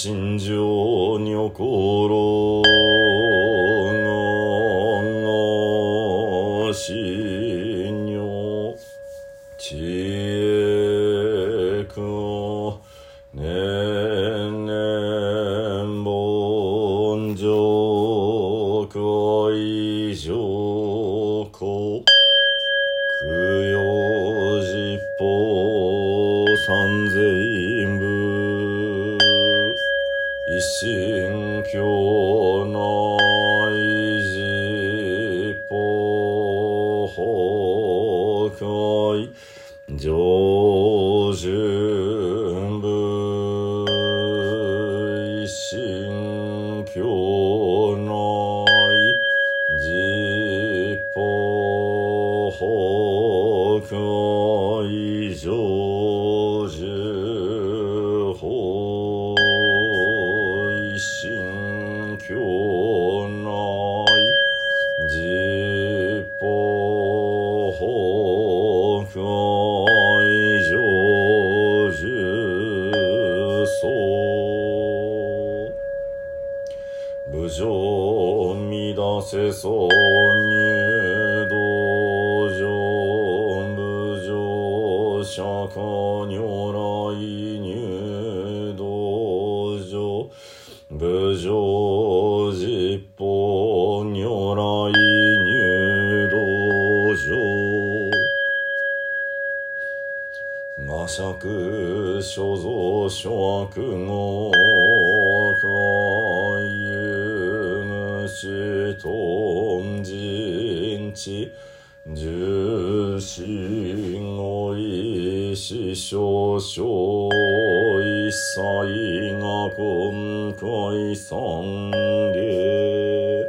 心情におころがしにょ知恵くね教内寺法教上旬部一心教内寺法教無常乱せそう入道場無常釈迦如来入道場無常実法如来入道場魔釈所蔵諸悪語海遊無視頓人知重心語意師匠小一切が今回三芸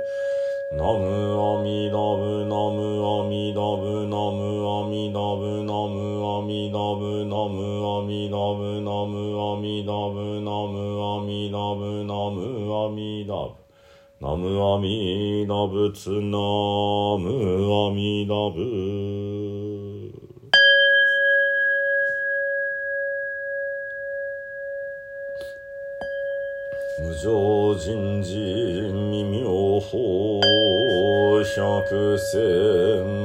ナムアミダブナムアミダブナムアミダブナムアミダブナムアミダブナムアミダブナムアミダブナムアミダブ。ナムアミダブツナムアミダブ無常人事未妙法百千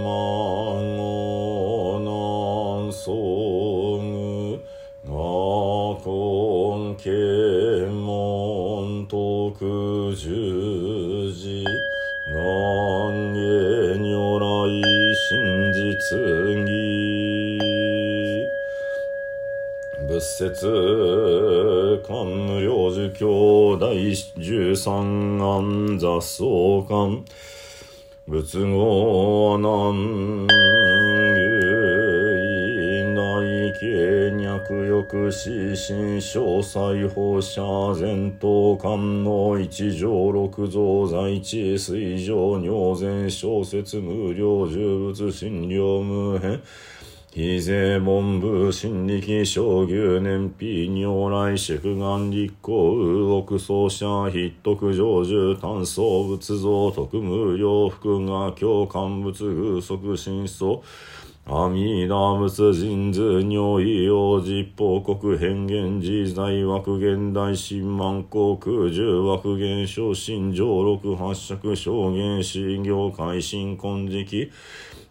万語南宋具我根啓門徳十字願下如来真実義。仏説官無量寿経第十三案雑草観。仏語南慶脈翼死心詳細放射前頭観の一条六蔵在地水上尿前小説無量重物診療無変非税文部心力小牛燃費如来祝願立候右奥奏者筆徳成就単装仏像特無量福が共感仏偶則真相。阿弥陀仏神図如意王実報国変幻自在枠現代新万国空十枠現昇進上六八尺証言死業改心金色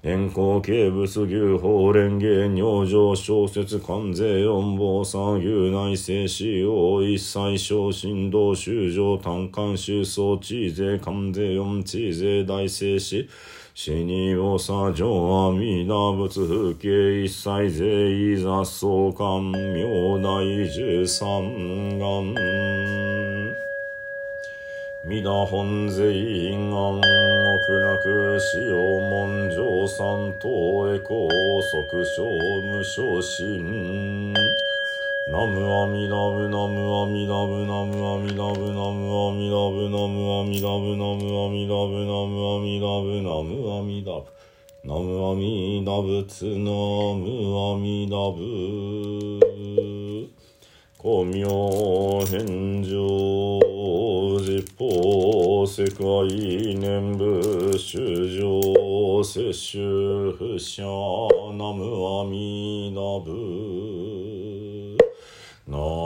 遠行軽物牛法蓮華尿上小説関税四坊三牛内政使用一切小振動修上単管修装地税関税四地税大政使死におさ上阿弥陀仏風景一切税い雑草官明大十三願皆本税願極楽使用文上三等へ高速小無昇進ナムアミダブナムアミダブナムアミダブナムアミダブナムアミダブナムアミダブナムアミダブナムアミダブナムアミダブツナムアミダブ光明返上実法世界念仏修上摂取不捨ナムアミダブ No,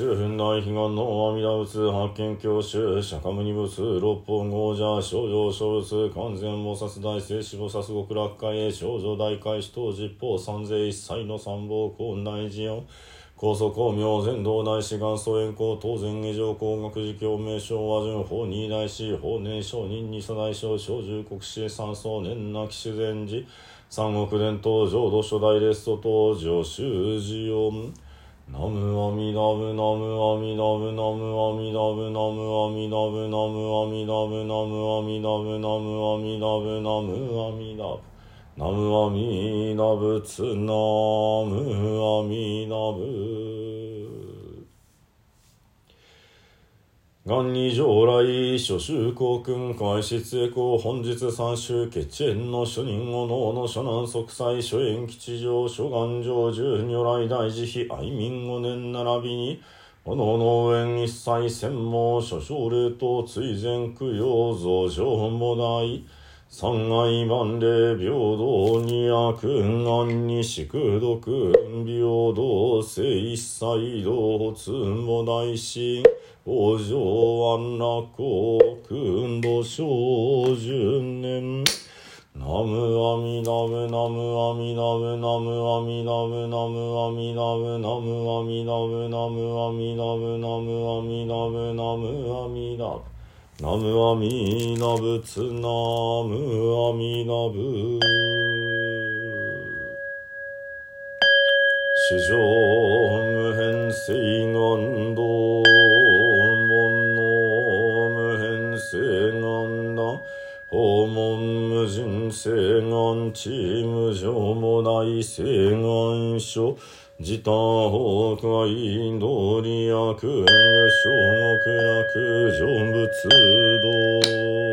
周辺大悲願の阿弥陀仏発見教習釈迦無二仏六本豪者少女小仏完全菩薩大聖死菩薩極楽会へ少女大開始等十方三世一切の三宝根内寺音高祖公明全道大師元祖円光当然以上工学寺教名称和順法二大師法年上人二世大将小十国師三層年なき修善寺。三億伝統浄土初代レスト等上修寺音ナムアミダブナムアミダブナムアミダブナムアミダブナムアミダブナムアミダブナムアミダブナムアミダブナムアミダブツナムアミダブ元に上来、諸州公君、開始栄光、本日三州、決縁の諸人を能の諸南即祭、諸縁吉祥、諸願上十、如来大慈悲、愛民五年並びに、おのの縁一切専門、諸奨霊と追善供養、増上も大、三愛万礼平等に悪願に宿毒平等性一切同通も大心往生安楽国君母小十年ナムアミダブナムアミダブナムアミダブナムアミダブナムアミダブナムアミダブナムアミダブナムアミダブナムアミダブツナムアミダブ史上無変性願道門の無変性願だ。訪問無人性願地無常もない性願書自他崩壊道理悪無小極楽成仏道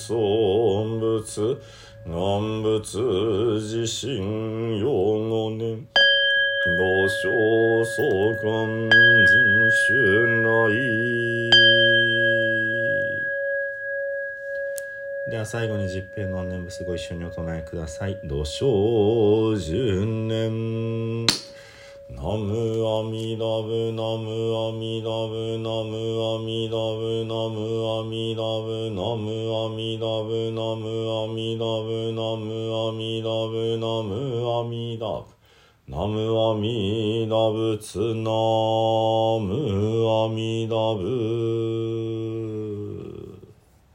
心相仏願仏自身用語年同小相関人種内では最後に十平の念仏ご一緒にお唱えください。土生十年ナムアミダブナムアミダブナムアミダブナムアミダブナムアミダブナムアミダブナムアミダブナムアミダブナムアミダブツナムアミダブ